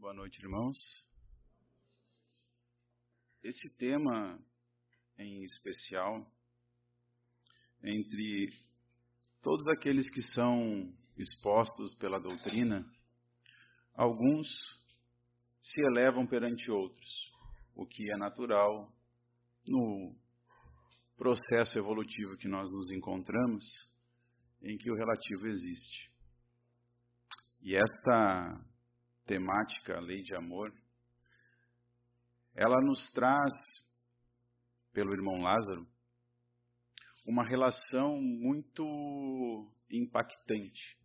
Boa noite, irmãos. Esse tema em especial, entre todos aqueles que são expostos pela doutrina, alguns se elevam perante outros, o que é natural no processo evolutivo que nós nos encontramos, em que o relativo existe. E esta temática, a lei de amor, ela nos traz, pelo irmão Lázaro, uma relação muito impactante.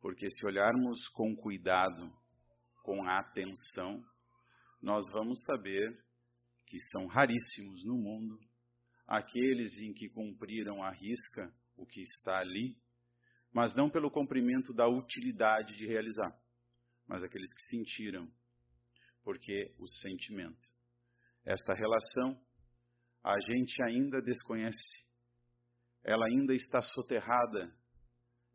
Porque se olharmos com cuidado, com atenção, nós vamos saber que são raríssimos no mundo aqueles em que cumpriram a risca o que está ali, mas não pelo cumprimento da utilidade de realizar, mas aqueles que sentiram, porque o sentimento. Esta relação a gente ainda desconhece, ela ainda está soterrada,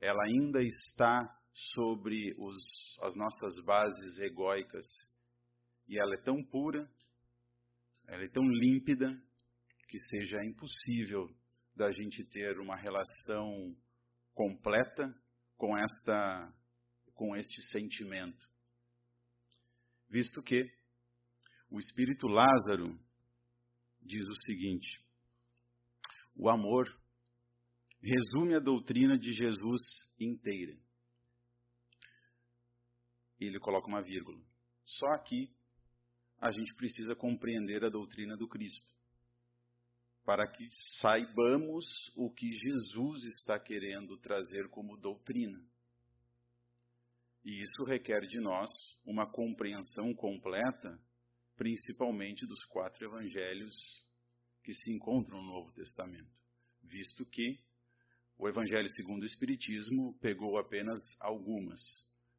ela ainda está sobre os, as nossas bases egóicas, e ela é tão pura, ela é tão límpida, que seja impossível da gente ter uma relação completa com esta com este sentimento. Visto que o espírito Lázaro diz o seguinte: o amor resume a doutrina de Jesus inteira. Ele coloca uma vírgula. Só aqui a gente precisa compreender a doutrina do Cristo, para que saibamos o que Jesus está querendo trazer como doutrina. E isso requer de nós uma compreensão completa, principalmente dos quatro evangelhos que se encontram no Novo Testamento, visto que o Evangelho segundo o Espiritismo pegou apenas algumas,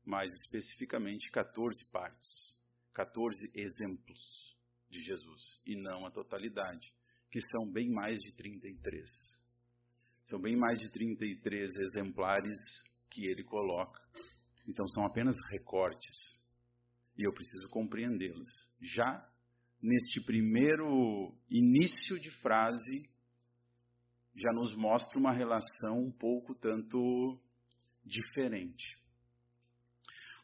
mais especificamente 14 partes, 14 exemplos de Jesus, e não a totalidade, que são bem mais de 33. São bem mais de 33 exemplares que ele coloca então são apenas recortes. E eu preciso compreendê-los. Já neste primeiro início de frase, já nos mostra uma relação um pouco tanto diferente.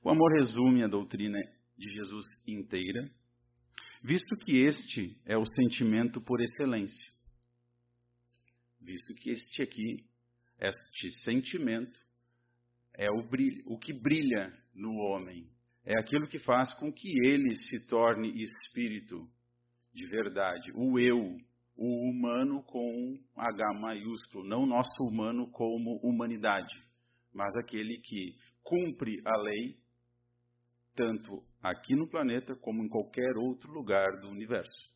O amor resume a doutrina de Jesus inteira, visto que este é o sentimento por excelência. Visto que este aqui, este sentimento, é o, brilho, o que brilha no homem. É aquilo que faz com que ele se torne espírito de verdade. O eu, o humano com H maiúsculo, não nosso humano como humanidade, mas aquele que cumpre a lei, tanto aqui no planeta como em qualquer outro lugar do universo.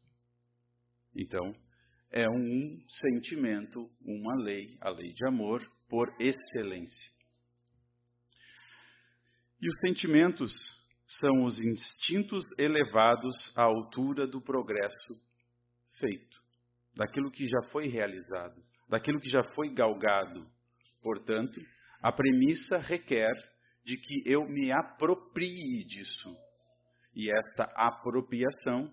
Então, é um sentimento, uma lei, a lei de amor, por excelência. E os sentimentos são os instintos elevados à altura do progresso feito, daquilo que já foi realizado, daquilo que já foi galgado. Portanto, a premissa requer de que eu me aproprie disso. E esta apropriação,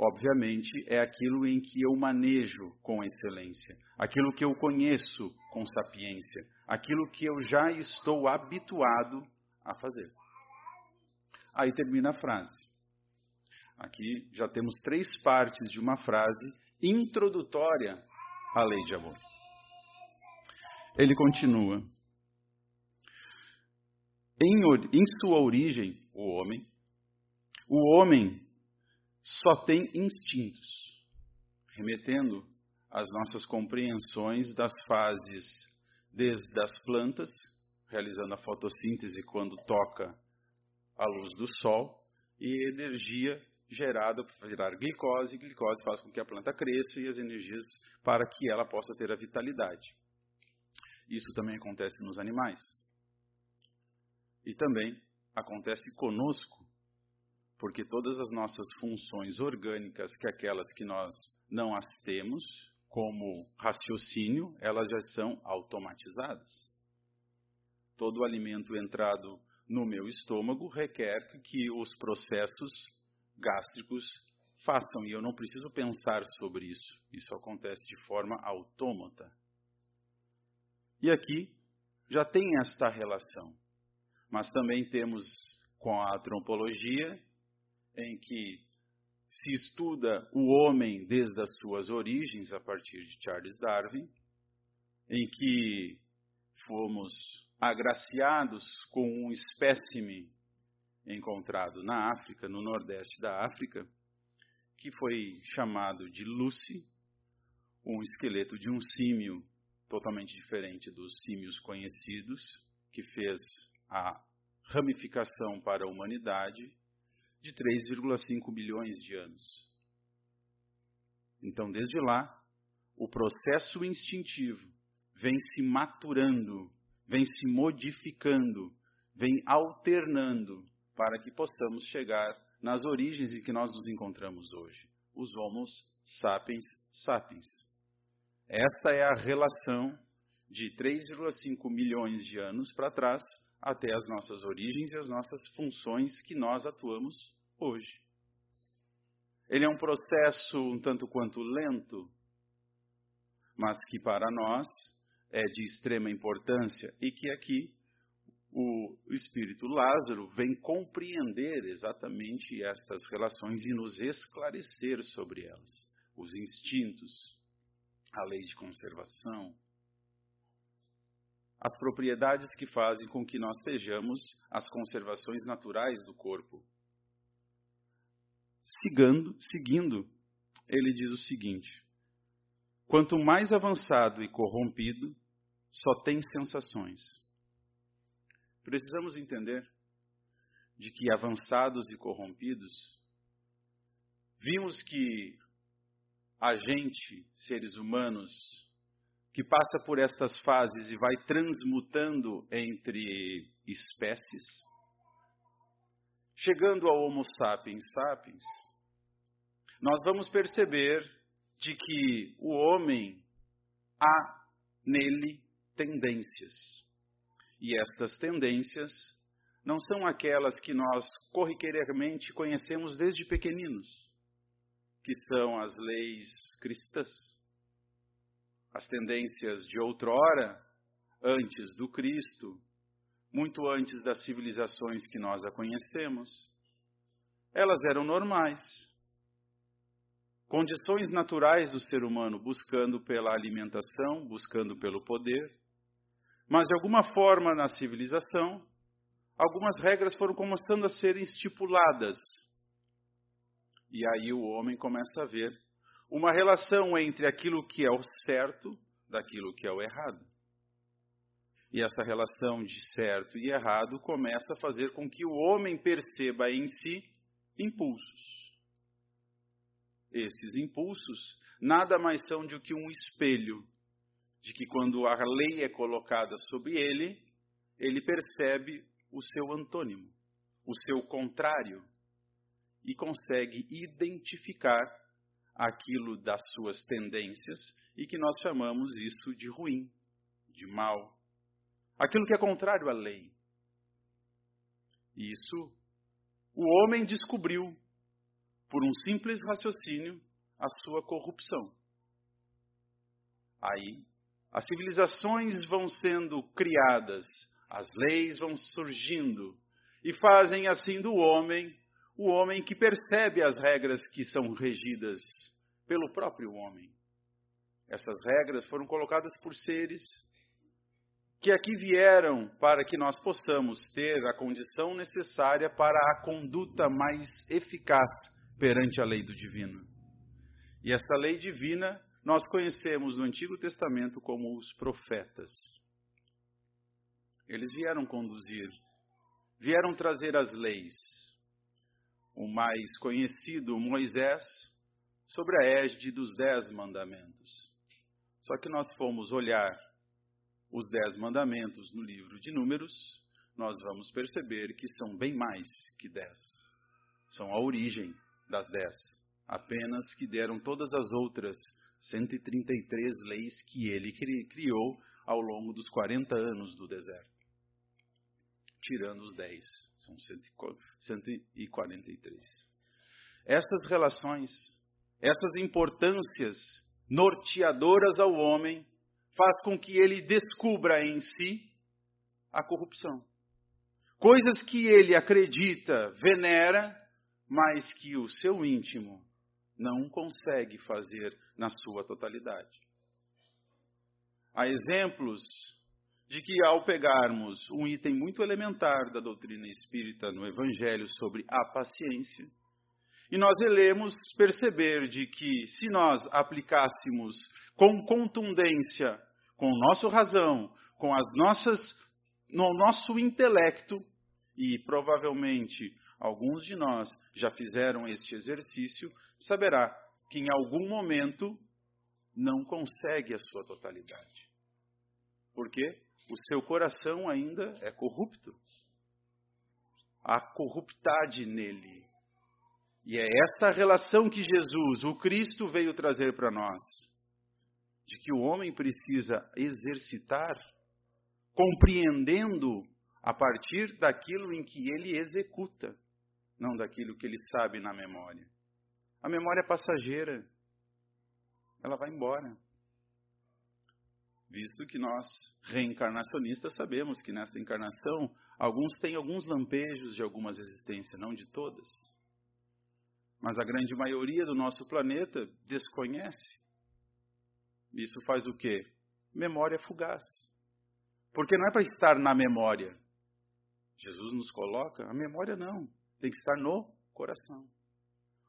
obviamente, é aquilo em que eu manejo com excelência, aquilo que eu conheço com sapiência, aquilo que eu já estou habituado a fazer. Aí termina a frase. Aqui já temos três partes de uma frase introdutória à lei de amor. Ele continua. Em, em sua origem, o homem, o homem só tem instintos, remetendo às nossas compreensões das fases desde as plantas, realizando a fotossíntese quando toca a luz do sol, e energia gerada para gerar glicose, e glicose faz com que a planta cresça e as energias para que ela possa ter a vitalidade. Isso também acontece nos animais. E também acontece conosco, porque todas as nossas funções orgânicas, que aquelas que nós não as temos, como raciocínio, elas já são automatizadas. Todo alimento entrado no meu estômago requer que os processos gástricos façam, e eu não preciso pensar sobre isso. Isso acontece de forma autômata. E aqui já tem esta relação. Mas também temos com a antropologia, em que se estuda o homem desde as suas origens, a partir de Charles Darwin, em que fomos agraciados com um espécime encontrado na África, no nordeste da África, que foi chamado de Lucy, um esqueleto de um símio totalmente diferente dos símios conhecidos, que fez a ramificação para a humanidade de 3,5 bilhões de anos. Então, desde lá, o processo instintivo vem se maturando, vem se modificando, vem alternando para que possamos chegar nas origens em que nós nos encontramos hoje, os Homos sapiens sapiens. Esta é a relação de 3,5 milhões de anos para trás até as nossas origens e as nossas funções que nós atuamos hoje. Ele é um processo um tanto quanto lento, mas que para nós é de extrema importância e que aqui o espírito Lázaro vem compreender exatamente estas relações e nos esclarecer sobre elas, os instintos, a lei de conservação, as propriedades que fazem com que nós estejamos as conservações naturais do corpo. Seguindo, seguindo, ele diz o seguinte: quanto mais avançado e corrompido, só tem sensações. Precisamos entender de que avançados e corrompidos, vimos que a gente, seres humanos, que passa por estas fases e vai transmutando entre espécies, chegando ao Homo sapiens sapiens, nós vamos perceber de que o homem há nele tendências. E estas tendências não são aquelas que nós corriqueiramente conhecemos desde pequeninos, que são as leis cristãs as tendências de outrora, antes do Cristo, muito antes das civilizações que nós a conhecemos, elas eram normais. Condições naturais do ser humano buscando pela alimentação, buscando pelo poder, mas de alguma forma na civilização, algumas regras foram começando a ser estipuladas. E aí o homem começa a ver uma relação entre aquilo que é o certo daquilo que é o errado. E essa relação de certo e errado começa a fazer com que o homem perceba em si impulsos. Esses impulsos nada mais são do que um espelho de que quando a lei é colocada sobre ele, ele percebe o seu antônimo, o seu contrário, e consegue identificar aquilo das suas tendências e que nós chamamos isso de ruim, de mal. Aquilo que é contrário à lei. Isso o homem descobriu, por um simples raciocínio, a sua corrupção. Aí, as civilizações vão sendo criadas, as leis vão surgindo e fazem assim do homem o homem que percebe as regras que são regidas pelo próprio homem. Essas regras foram colocadas por seres que aqui vieram para que nós possamos ter a condição necessária para a conduta mais eficaz perante a lei do divino. E essa lei divina nós conhecemos no Antigo Testamento como os profetas. Eles vieram conduzir, vieram trazer as leis, o mais conhecido, Moisés, sobre a égide dos Dez Mandamentos. Só que nós fomos olhar os Dez Mandamentos no livro de Números, nós vamos perceber que são bem mais que dez. São a origem das dez, apenas que deram todas as outras 133 leis que ele criou ao longo dos 40 anos do deserto. Tirando os 10. São 143. Essas relações, essas importâncias norteadoras ao homem, faz com que ele descubra em si a corrupção. Coisas que ele acredita, venera, mas que o seu íntimo não consegue fazer na sua totalidade. Há exemplos de que, ao pegarmos um item muito elementar da doutrina espírita no Evangelho sobre a paciência, e nós iremos perceber de que, se nós aplicássemos com contundência, com nossa razão, com as nossas, no nosso intelecto, e provavelmente alguns de nós já fizeram este exercício, saberá que em algum momento não consegue a sua totalidade. Por quê? O seu coração ainda é corrupto. Há corruptade nele. E é esta relação que Jesus, o Cristo, veio trazer para nós. De que o homem precisa exercitar, compreendendo a partir daquilo em que ele executa, não daquilo que ele sabe na memória. A memória é passageira, ela vai embora. Visto que nós, reencarnacionistas, sabemos que nesta encarnação, alguns têm alguns lampejos de algumas existências, não de todas. Mas a grande maioria do nosso planeta desconhece. Isso faz o quê? Memória fugaz. Porque não é para estar na memória. Jesus nos coloca, a memória não, tem que estar no coração.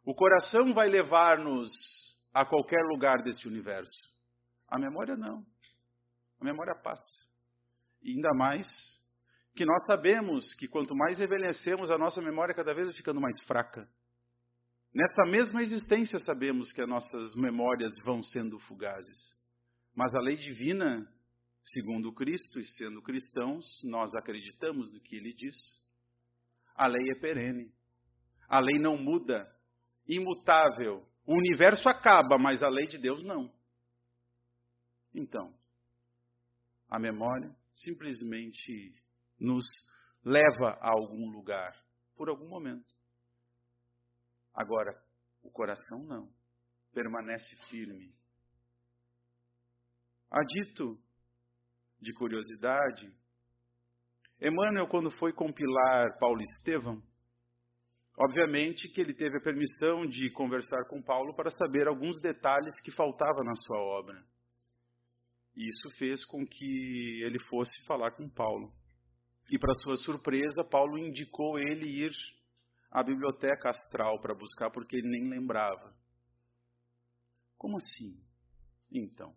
O coração vai levar-nos a qualquer lugar deste universo. A memória não. A memória passa. E ainda mais que nós sabemos que quanto mais envelhecemos, a nossa memória cada vez vai ficando mais fraca. Nessa mesma existência sabemos que as nossas memórias vão sendo fugazes. Mas a lei divina, segundo Cristo e sendo cristãos, nós acreditamos no que ele diz. A lei é perene. A lei não muda, imutável. O universo acaba, mas a lei de Deus não. Então, a memória simplesmente nos leva a algum lugar por algum momento. Agora, o coração não. Permanece firme. A dito de curiosidade, Emmanuel, quando foi compilar Paulo Estevão, obviamente que ele teve a permissão de conversar com Paulo para saber alguns detalhes que faltavam na sua obra. E isso fez com que ele fosse falar com Paulo. E, para sua surpresa, Paulo indicou ele ir à biblioteca astral para buscar porque ele nem lembrava. Como assim? Então,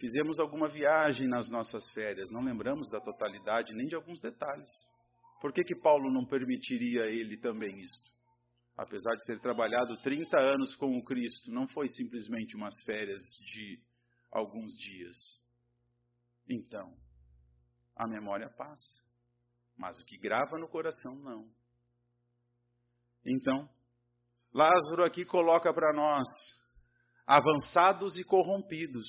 fizemos alguma viagem nas nossas férias, não lembramos da totalidade nem de alguns detalhes. Por que, que Paulo não permitiria ele também isso? Apesar de ter trabalhado 30 anos com o Cristo, não foi simplesmente umas férias de alguns dias. Então, a memória passa, mas o que grava no coração não. Então, Lázaro aqui coloca para nós avançados e corrompidos.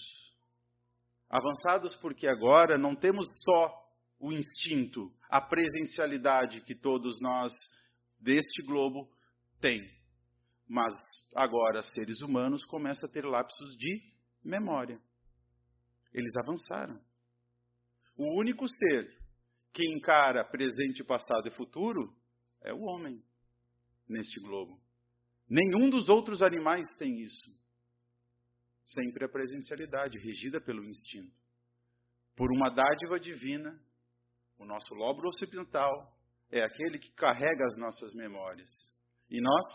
Avançados porque agora não temos só o instinto, a presencialidade que todos nós deste globo tem. Mas agora seres humanos começam a ter lapsos de memória. Eles avançaram. O único ser que encara presente, passado e futuro é o homem neste globo. Nenhum dos outros animais tem isso. Sempre a presencialidade, regida pelo instinto. Por uma dádiva divina, o nosso lóbulo ocidental é aquele que carrega as nossas memórias. E nós,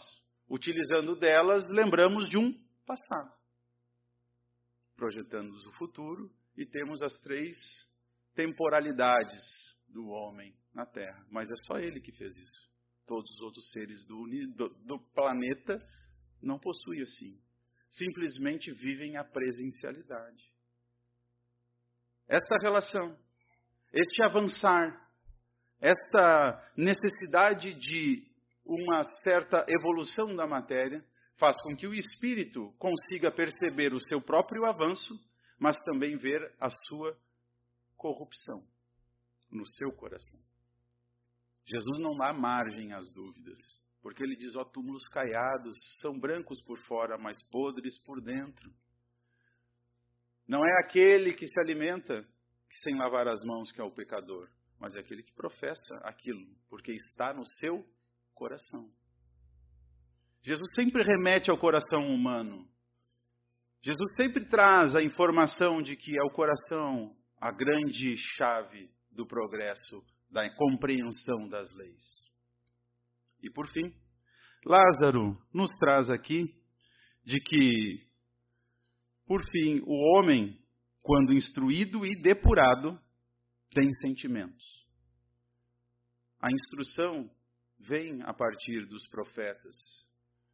utilizando delas, lembramos de um passado. Projetando-nos o futuro e temos as três temporalidades do homem na Terra. Mas é só ele que fez isso. Todos os outros seres do, do, do planeta não possuem assim. Simplesmente vivem a presencialidade. Esta relação, este avançar, esta necessidade de uma certa evolução da matéria, faz com que o espírito consiga perceber o seu próprio avanço, mas também ver a sua corrupção. no seu coração. Jesus não dá margem às dúvidas, porque ele diz: ó, túmulos caiados, são brancos por fora, mas podres por dentro. Não é aquele que se alimenta que sem lavar as mãos que é o pecador, mas é aquele que professa aquilo, porque está no seu coração. Jesus sempre remete ao coração humano. Jesus sempre traz a informação de que é o coração a grande chave do progresso, da compreensão das leis. E por fim, Lázaro nos traz aqui de que, por fim, o homem, quando instruído e depurado, tem sentimentos. A instrução vem a partir dos profetas,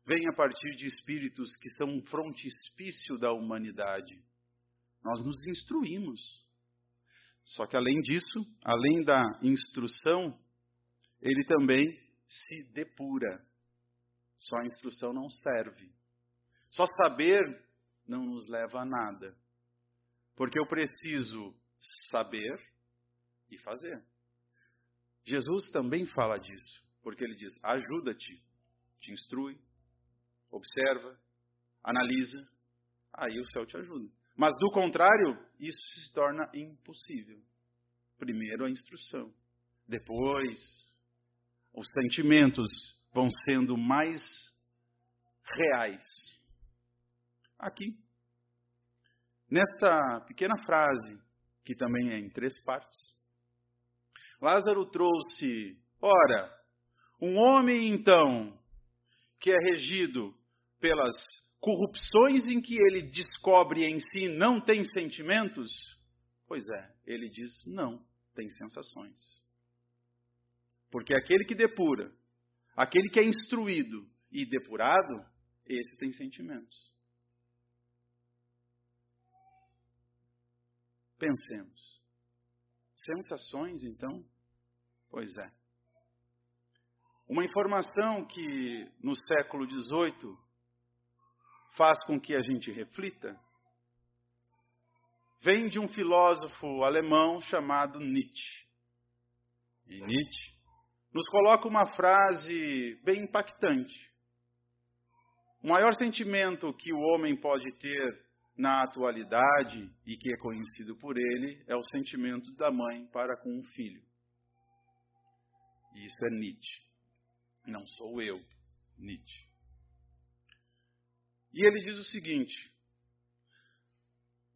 vem a partir de espíritos que são um frontispício da humanidade. Nós nos instruímos. Só que além disso, além da instrução, ele também se depura. Só a instrução não serve. Só saber não nos leva a nada. Porque eu preciso saber e fazer. Jesus também fala disso, porque ele diz: ajuda-te, te instrui, observa, analisa, aí o céu te ajuda. Mas do contrário, isso se torna impossível. Primeiro a instrução, depois os sentimentos vão sendo mais reais. Aqui, nesta pequena frase, que também é em três partes, Lázaro trouxe, ora, um homem então que é regido pelas corrupções em que ele descobre em si não tem sentimentos? Pois é, ele diz não, tem sensações. Porque aquele que depura, aquele que é instruído e depurado, esse tem sentimentos. Pensemos. Sensações, então? Pois é. Uma informação que no século XVIII faz com que a gente reflita vem de um filósofo alemão chamado Nietzsche. E Nietzsche nos coloca uma frase bem impactante. O maior sentimento que o homem pode ter na atualidade e que é conhecido por ele é o sentimento da mãe para com o filho. E isso é Nietzsche. Não sou eu, Nietzsche. E ele diz o seguinte: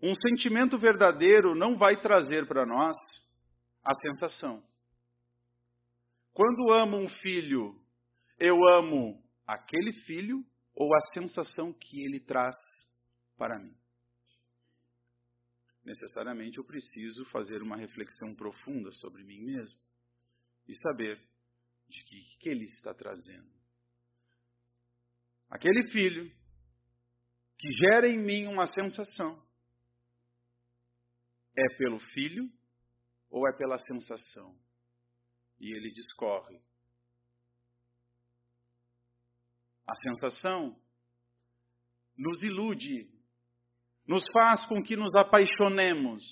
um sentimento verdadeiro não vai trazer para nós a sensação. Quando amo um filho, eu amo aquele filho ou a sensação que ele traz para mim? Necessariamente eu preciso fazer uma reflexão profunda sobre mim mesmo e saber de que, que ele está trazendo. Aquele filho que gera em mim uma sensação é pelo filho ou é pela sensação? E ele discorre. A sensação nos ilude, nos faz com que nos apaixonemos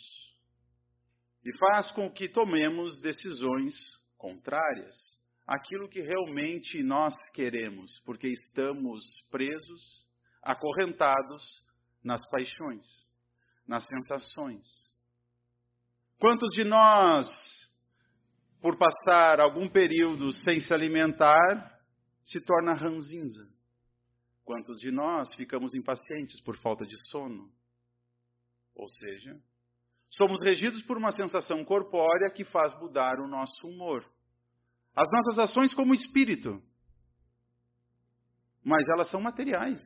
e faz com que tomemos decisões contrárias aquilo que realmente nós queremos, porque estamos presos, acorrentados nas paixões, nas sensações. Quantos de nós, por passar algum período sem se alimentar, se torna ranzinza? Quantos de nós ficamos impacientes por falta de sono? Ou seja, somos regidos por uma sensação corpórea que faz mudar o nosso humor as nossas ações como espírito. Mas elas são materiais.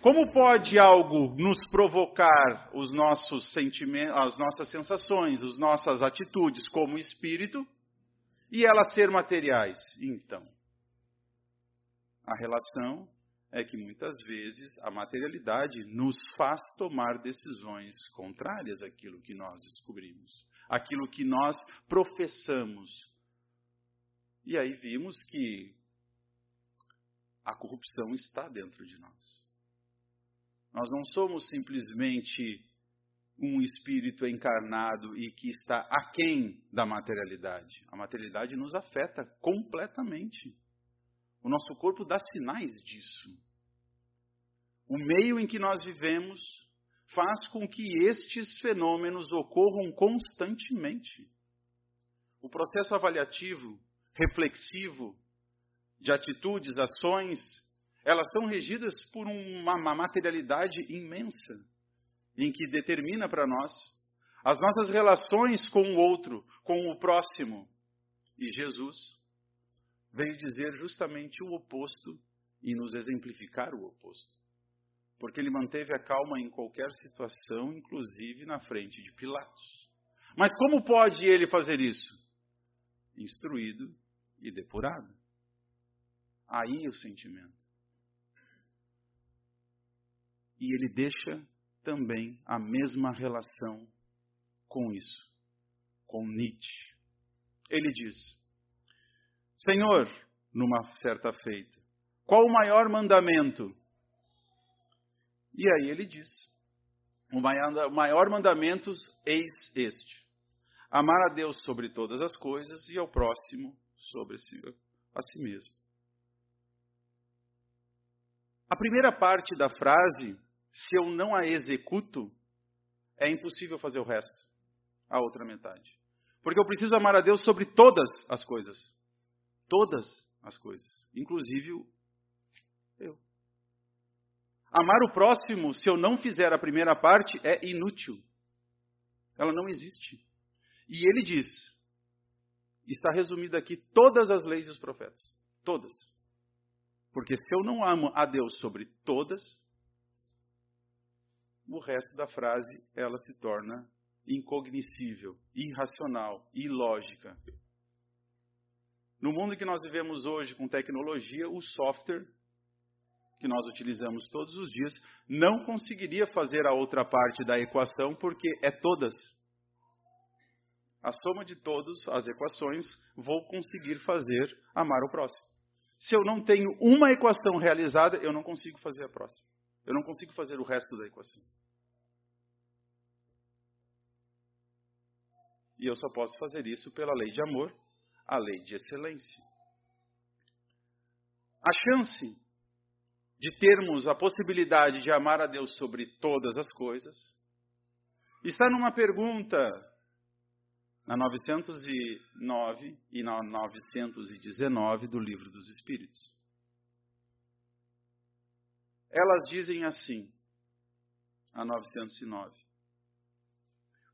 Como pode algo nos provocar os nossos sentimentos, as nossas sensações, as nossas atitudes como espírito e elas ser materiais? Então, a relação é que muitas vezes a materialidade nos faz tomar decisões contrárias àquilo que nós descobrimos, aquilo que nós professamos e aí vimos que a corrupção está dentro de nós. Nós não somos simplesmente um espírito encarnado e que está aquém da materialidade. A materialidade nos afeta completamente. O nosso corpo dá sinais disso. O meio em que nós vivemos faz com que estes fenômenos ocorram constantemente. O processo avaliativo, reflexivo, de atitudes, ações, elas são regidas por uma materialidade imensa em que determina para nós as nossas relações com o outro, com o próximo. E Jesus veio dizer justamente o oposto e nos exemplificar o oposto. Porque ele manteve a calma em qualquer situação, inclusive na frente de Pilatos. Mas como pode ele fazer isso? Instruído e depurado. Aí o sentimento. E ele deixa também a mesma relação com isso, com Nietzsche. Ele diz: Senhor, numa certa feita, qual o maior mandamento? E aí ele diz: O maior, mandamento eis este: amar a Deus sobre todas as coisas e ao próximo sobre si, a si mesmo. A primeira parte da frase se eu não a executo, é impossível fazer o resto, a outra metade. Porque eu preciso amar a Deus sobre todas as coisas. Todas as coisas. Inclusive eu. Amar o próximo, se eu não fizer a primeira parte, é inútil. Ela não existe. E ele diz: está resumida aqui todas as leis dos profetas. Todas. Porque se eu não amo a Deus sobre todas, o resto da frase ela se torna incognoscível, irracional, ilógica. No mundo que nós vivemos hoje com tecnologia, o software que nós utilizamos todos os dias não conseguiria fazer a outra parte da equação porque é todas. A soma de todas as equações vou conseguir fazer amar o próximo. Se eu não tenho uma equação realizada, eu não consigo fazer a próxima. Eu não consigo fazer o resto da equação. E eu só posso fazer isso pela lei de amor, a lei de excelência. A chance de termos a possibilidade de amar a Deus sobre todas as coisas está numa pergunta na 909 e na 919 do Livro dos Espíritos. Elas dizem assim, a 909.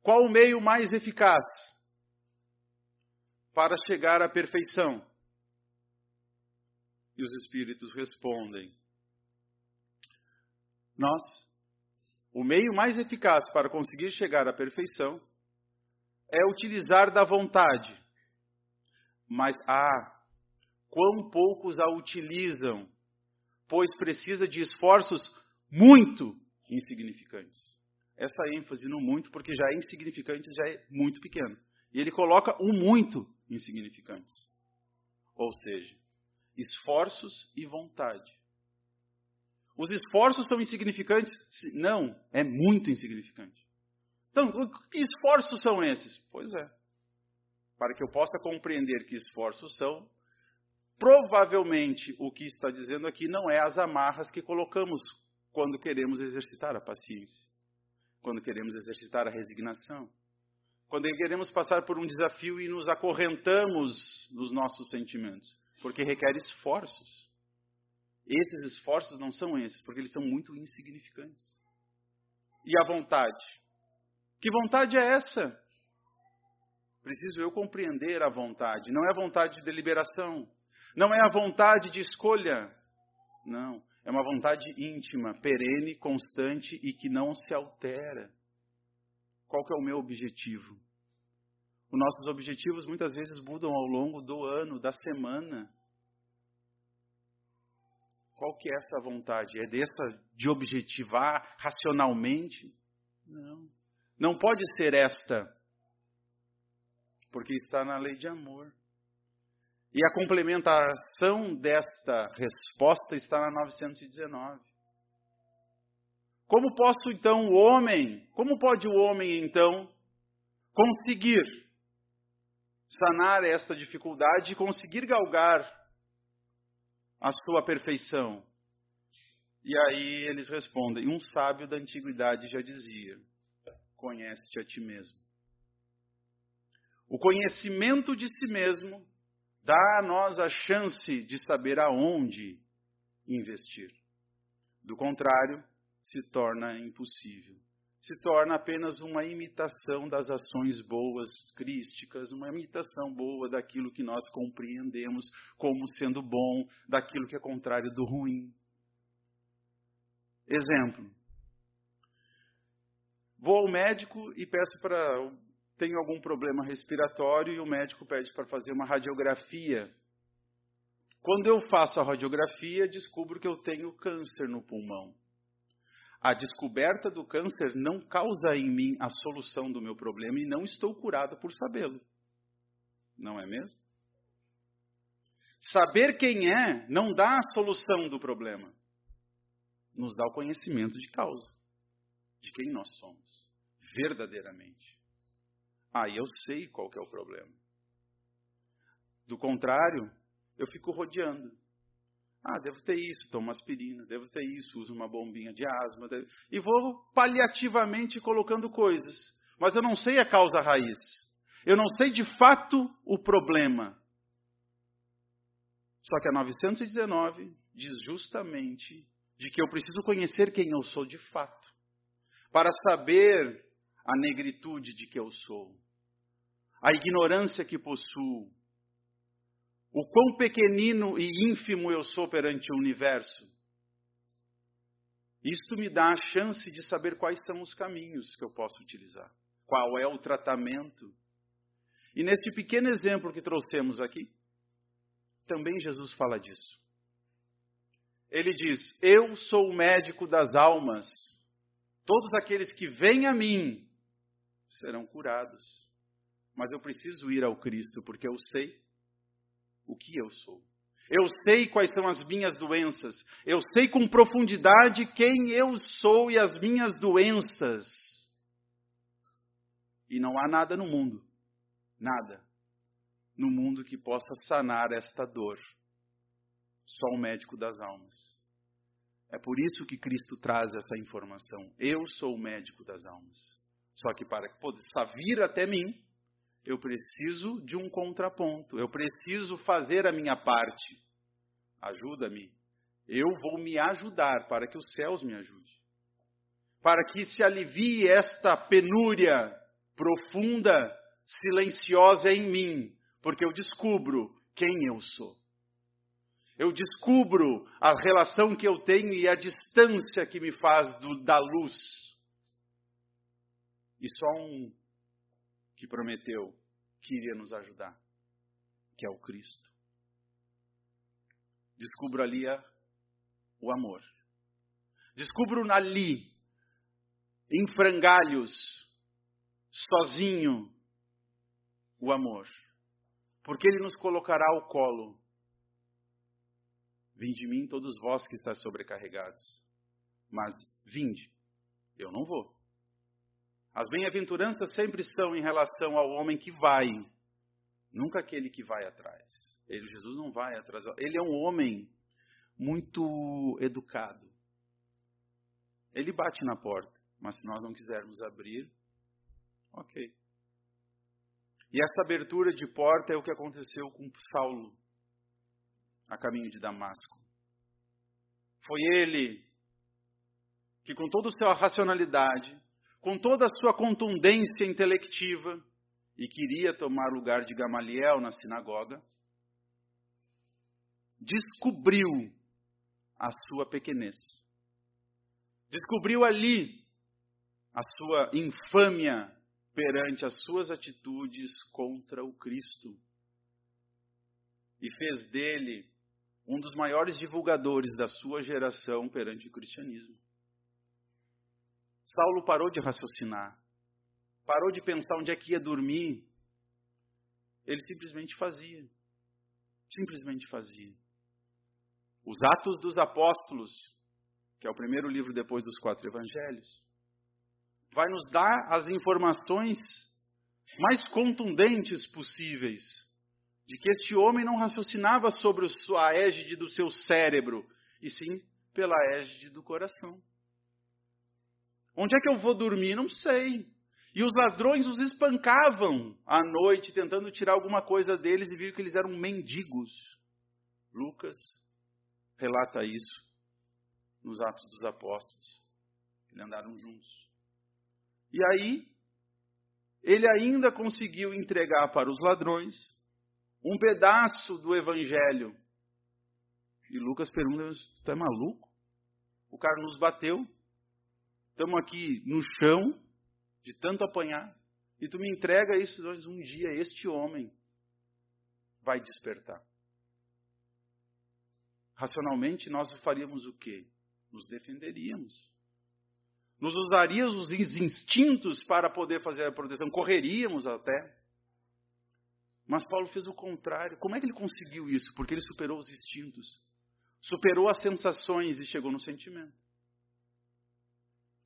Qual o meio mais eficaz para chegar à perfeição? E os espíritos respondem: Nós, o meio mais eficaz para conseguir chegar à perfeição é utilizar da vontade. Mas, ah, quão poucos a utilizam pois precisa de esforços muito insignificantes. Essa ênfase no muito, porque já é insignificante, já é muito pequeno. E ele coloca o muito insignificantes. Ou seja, esforços e vontade. Os esforços são insignificantes? Não, é muito insignificante. Então, que esforços são esses? Pois é. Para que eu possa compreender que esforços são, Provavelmente o que está dizendo aqui não é as amarras que colocamos quando queremos exercitar a paciência, quando queremos exercitar a resignação, quando queremos passar por um desafio e nos acorrentamos nos nossos sentimentos, porque requer esforços. Esses esforços não são esses, porque eles são muito insignificantes. E a vontade? Que vontade é essa? Preciso eu compreender a vontade. Não é vontade de deliberação, não é a vontade de escolha. Não. É uma vontade íntima, perene, constante e que não se altera. Qual que é o meu objetivo? Os nossos objetivos muitas vezes mudam ao longo do ano, da semana. Qual que é essa vontade? É dessa de objetivar racionalmente? Não. Não pode ser esta, porque está na lei de amor. E a complementação desta resposta está na 919. Como posso então o homem, como pode o homem então conseguir sanar esta dificuldade e conseguir galgar a sua perfeição? E aí eles respondem: um sábio da antiguidade já dizia: conhece-te a ti mesmo. O conhecimento de si mesmo dá a nós a chance de saber aonde investir. Do contrário, se torna impossível. Se torna apenas uma imitação das ações boas crísticas, uma imitação boa daquilo que nós compreendemos como sendo bom, daquilo que é contrário do ruim. Exemplo. Vou ao médico e peço para. Tenho algum problema respiratório e o médico pede para fazer uma radiografia. Quando eu faço a radiografia, descubro que eu tenho câncer no pulmão. A descoberta do câncer não causa em mim a solução do meu problema e não estou curado por sabê-lo. Não é mesmo? Saber quem é não dá a solução do problema. Nos dá o conhecimento de causa, de quem nós somos, verdadeiramente. Aí eu sei qual é o problema. Do contrário, eu fico rodeando. Ah, devo ter isso, tomo aspirina, devo ter isso, uso uma bombinha de asma. Devo... E vou paliativamente colocando coisas. Mas eu não sei a causa raiz. Eu não sei de fato o problema. Só que a 919 diz justamente de que eu preciso conhecer quem eu sou de fato, para saber a negritude de que eu sou, a ignorância que possuo, o quão pequenino e ínfimo eu sou perante o universo. Isto me dá a chance de saber quais são os caminhos que eu posso utilizar, qual é o tratamento. E neste pequeno exemplo que trouxemos aqui, também Jesus fala disso. Ele diz: Eu sou o médico das almas. Todos aqueles que vêm a mim serão curados. Mas eu preciso ir ao Cristo, porque eu sei o que eu sou. Eu sei quais são as minhas doenças. Eu sei com profundidade quem eu sou e as minhas doenças. E não há nada no mundo, nada no mundo que possa sanar esta dor. Só o médico das almas. É por isso que Cristo traz essa informação. Eu sou o médico das almas. Só que para que possa vir até mim, eu preciso de um contraponto. Eu preciso fazer a minha parte. Ajuda-me. Eu vou me ajudar para que os céus me ajudem. Para que se alivie esta penúria profunda, silenciosa em mim, porque eu descubro quem eu sou. Eu descubro a relação que eu tenho e a distância que me faz do, da luz. E só um que prometeu que iria nos ajudar, que é o Cristo. Descubro ali o amor. Descubro ali, em frangalhos, sozinho, o amor. Porque Ele nos colocará ao colo. Vinde de mim todos vós que estáis sobrecarregados. Mas vinde, eu não vou. As bem-aventuranças sempre são em relação ao homem que vai, nunca aquele que vai atrás. Ele, Jesus não vai atrás. Ele é um homem muito educado. Ele bate na porta, mas se nós não quisermos abrir, ok. E essa abertura de porta é o que aconteceu com Saulo a caminho de Damasco. Foi ele que, com toda a sua racionalidade, com toda a sua contundência intelectiva e queria tomar lugar de Gamaliel na sinagoga, descobriu a sua pequenez. Descobriu ali a sua infâmia perante as suas atitudes contra o Cristo. E fez dele um dos maiores divulgadores da sua geração perante o cristianismo. Saulo parou de raciocinar, parou de pensar onde é que ia dormir. Ele simplesmente fazia. Simplesmente fazia. Os Atos dos Apóstolos que é o primeiro livro depois dos quatro evangelhos, vai nos dar as informações mais contundentes possíveis de que este homem não raciocinava sobre a égide do seu cérebro, e sim pela égide do coração. Onde é que eu vou dormir? Não sei. E os ladrões os espancavam à noite, tentando tirar alguma coisa deles, e viram que eles eram mendigos. Lucas relata isso nos Atos dos Apóstolos. Eles andaram juntos. E aí, ele ainda conseguiu entregar para os ladrões um pedaço do Evangelho. E Lucas pergunta: Tu é maluco? O cara nos bateu, estamos aqui no chão, de tanto apanhar, e tu me entrega isso, nós um dia este homem vai despertar. Racionalmente, nós faríamos o quê? Nos defenderíamos. Nos usaríamos os instintos para poder fazer a proteção, correríamos até. Mas Paulo fez o contrário. Como é que ele conseguiu isso? Porque ele superou os instintos, superou as sensações e chegou no sentimento.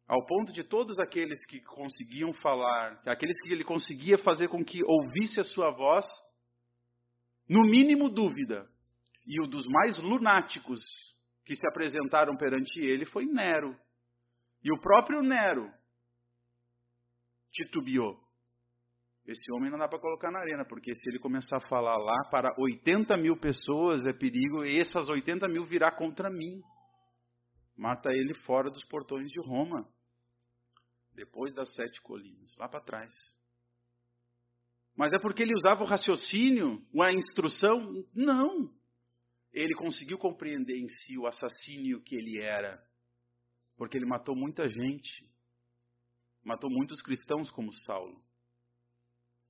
Ao ponto de todos aqueles que conseguiam falar, aqueles que ele conseguia fazer com que ouvisse a sua voz, no mínimo dúvida. E o dos mais lunáticos que se apresentaram perante ele foi Nero. E o próprio Nero titubeou. Esse homem não dá para colocar na arena, porque se ele começar a falar lá para 80 mil pessoas é perigo, e essas 80 mil virá contra mim. Mata ele fora dos portões de Roma depois das sete colinas, lá para trás. Mas é porque ele usava o raciocínio, a instrução? Não. Ele conseguiu compreender em si o assassínio que ele era, porque ele matou muita gente, matou muitos cristãos como Saulo.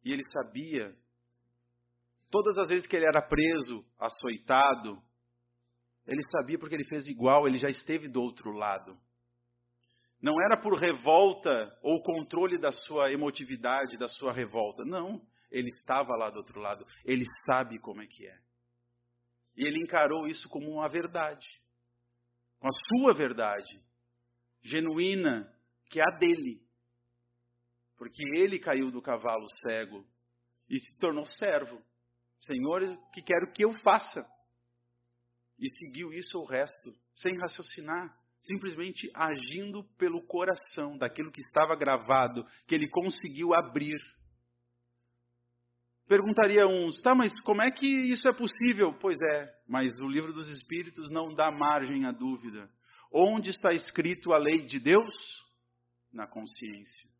E ele sabia, todas as vezes que ele era preso, açoitado, ele sabia porque ele fez igual, ele já esteve do outro lado. Não era por revolta ou controle da sua emotividade, da sua revolta. Não. Ele estava lá do outro lado. Ele sabe como é que é. E ele encarou isso como uma verdade. Com a sua verdade. Genuína, que é a dele. Porque ele caiu do cavalo cego e se tornou servo. Senhor, que quero que eu faça? E seguiu isso o resto, sem raciocinar simplesmente agindo pelo coração, daquilo que estava gravado, que ele conseguiu abrir. Perguntaria uns, tá, mas como é que isso é possível? Pois é, mas o livro dos Espíritos não dá margem à dúvida. Onde está escrito a lei de Deus? Na consciência.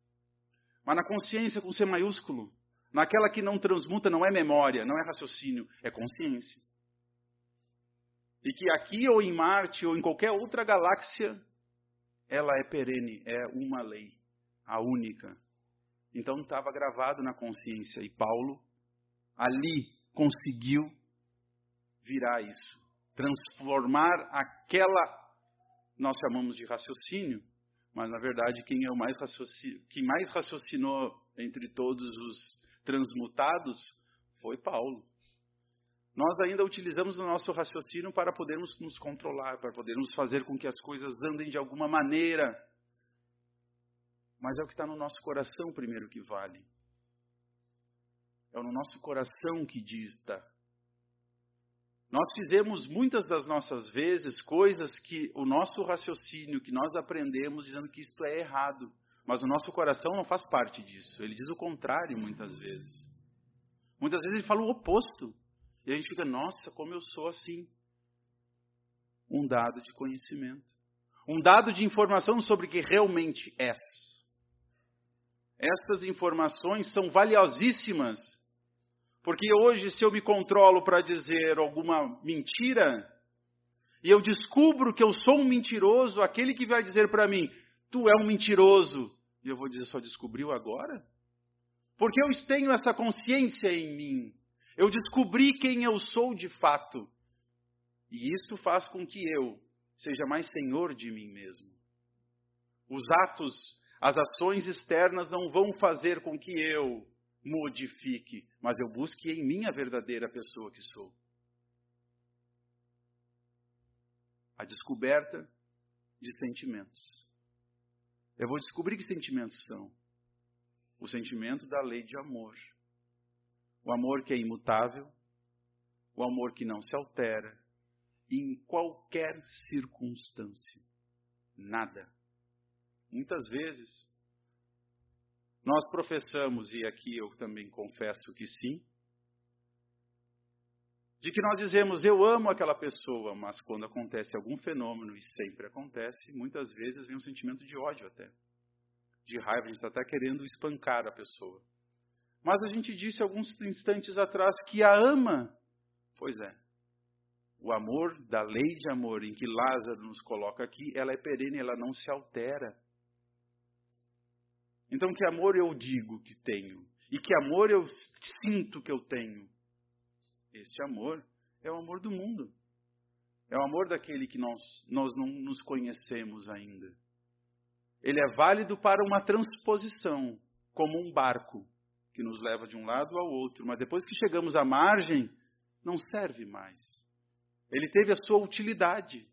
Mas na consciência com C maiúsculo. Naquela que não transmuta, não é memória, não é raciocínio, é consciência. E que aqui ou em Marte ou em qualquer outra galáxia, ela é perene, é uma lei, a única. Então estava gravado na consciência. E Paulo, ali, conseguiu virar isso. Transformar aquela, nós chamamos de raciocínio, mas na verdade quem é o mais quem mais raciocinou entre todos os transmutados foi Paulo nós ainda utilizamos o nosso raciocínio para podermos nos controlar, para podermos fazer com que as coisas andem de alguma maneira. Mas é o que está no nosso coração primeiro que vale. É no nosso coração que dista. Nós fizemos muitas das nossas vezes coisas que o nosso raciocínio, que nós aprendemos, dizendo que isto é errado. Mas o nosso coração não faz parte disso. Ele diz o contrário muitas vezes. Muitas vezes ele fala o oposto. E a gente fica, nossa, como eu sou assim. Um dado de conhecimento. Um dado de informação sobre o que realmente és. Estas informações são valiosíssimas. Porque hoje, se eu me controlo para dizer alguma mentira, e eu descubro que eu sou um mentiroso, aquele que vai dizer para mim, tu é um mentiroso, e eu vou dizer, só descobriu agora? Porque eu tenho essa consciência em mim. Eu descobri quem eu sou de fato. E isso faz com que eu seja mais senhor de mim mesmo. Os atos, as ações externas não vão fazer com que eu modifique, mas eu busque em mim a verdadeira pessoa que sou. A descoberta de sentimentos. Eu vou descobrir que sentimentos são. O sentimento da lei de amor. O amor que é imutável, o amor que não se altera, em qualquer circunstância. Nada. Muitas vezes, nós professamos, e aqui eu também confesso que sim, de que nós dizemos eu amo aquela pessoa, mas quando acontece algum fenômeno, e sempre acontece, muitas vezes vem um sentimento de ódio até, de raiva, a gente está até querendo espancar a pessoa. Mas a gente disse alguns instantes atrás que a ama. Pois é. O amor da lei de amor em que Lázaro nos coloca aqui, ela é perene, ela não se altera. Então, que amor eu digo que tenho? E que amor eu sinto que eu tenho? Este amor é o amor do mundo. É o amor daquele que nós, nós não nos conhecemos ainda. Ele é válido para uma transposição, como um barco que nos leva de um lado ao outro, mas depois que chegamos à margem, não serve mais. Ele teve a sua utilidade.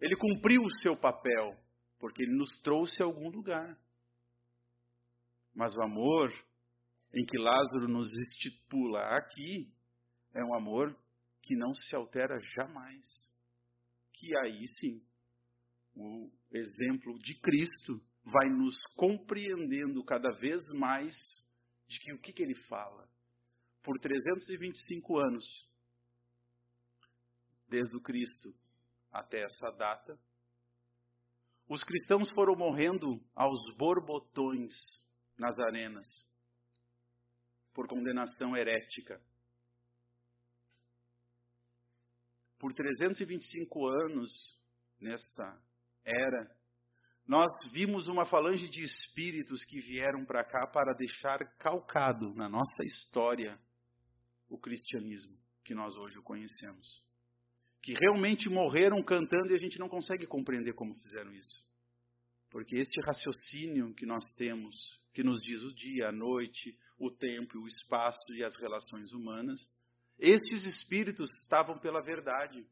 Ele cumpriu o seu papel, porque ele nos trouxe a algum lugar. Mas o amor em que Lázaro nos estipula aqui é um amor que não se altera jamais. Que aí sim, o exemplo de Cristo vai nos compreendendo cada vez mais de que o que, que ele fala. Por 325 anos, desde o Cristo até essa data, os cristãos foram morrendo aos borbotões nas arenas por condenação herética. Por 325 anos nesta era, nós vimos uma falange de espíritos que vieram para cá para deixar calcado na nossa história o cristianismo que nós hoje conhecemos. Que realmente morreram cantando e a gente não consegue compreender como fizeram isso. Porque este raciocínio que nós temos, que nos diz o dia, a noite, o tempo, o espaço e as relações humanas, estes espíritos estavam pela verdade.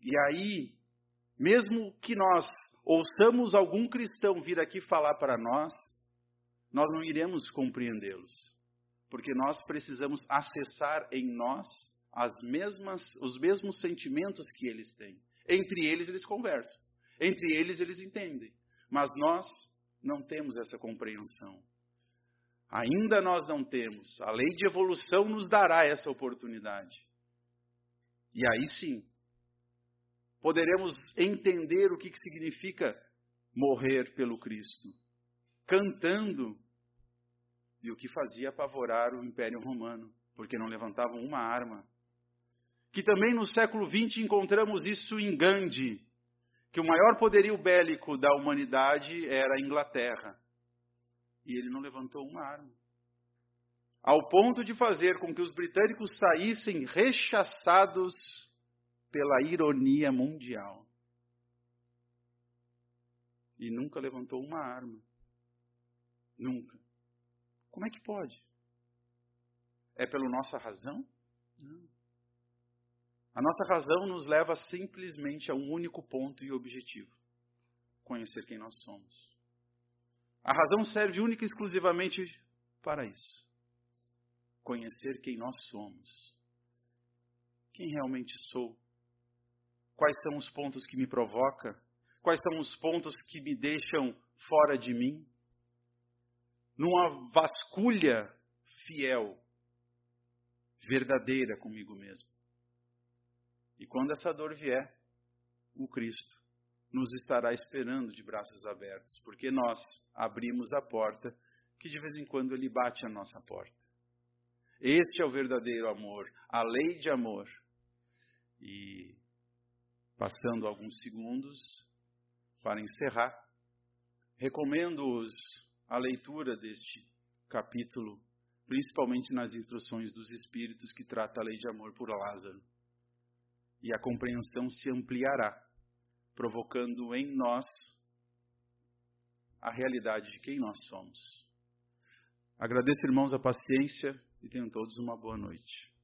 E aí, mesmo que nós ouçamos algum cristão vir aqui falar para nós, nós não iremos compreendê-los, porque nós precisamos acessar em nós as mesmas, os mesmos sentimentos que eles têm. Entre eles eles conversam, entre eles eles entendem, mas nós não temos essa compreensão. Ainda nós não temos. A lei de evolução nos dará essa oportunidade. E aí sim, poderemos entender o que, significa morrer pelo Cristo, cantando, e o que fazia apavorar o Império Romano, porque não levantavam uma arma. Que também no século XX encontramos isso em Gandhi, que o maior poderio bélico da humanidade era a Inglaterra. E ele não levantou uma arma. Ao ponto de fazer com que os britânicos saíssem rechaçados pela ironia mundial. E nunca levantou uma arma. Nunca. Como é que pode? É pela nossa razão? Não. A nossa razão nos leva simplesmente a um único ponto e objetivo: conhecer quem nós somos. A razão serve única e exclusivamente para isso: conhecer quem nós somos. Quem realmente sou? Quais são os pontos que me provocam? Quais são os pontos que me deixam fora de mim? Numa vasculha fiel, verdadeira comigo mesmo. E quando essa dor vier, o Cristo nos estará esperando de braços abertos, porque nós abrimos a porta que de vez em quando ele bate a nossa porta. Este é o verdadeiro amor, a lei de amor. E Passando alguns segundos para encerrar, recomendo-os a leitura deste capítulo, principalmente nas instruções dos Espíritos que trata a lei de amor por Lázaro. E a compreensão se ampliará, provocando em nós a realidade de quem nós somos. Agradeço, irmãos, a paciência e tenham todos uma boa noite.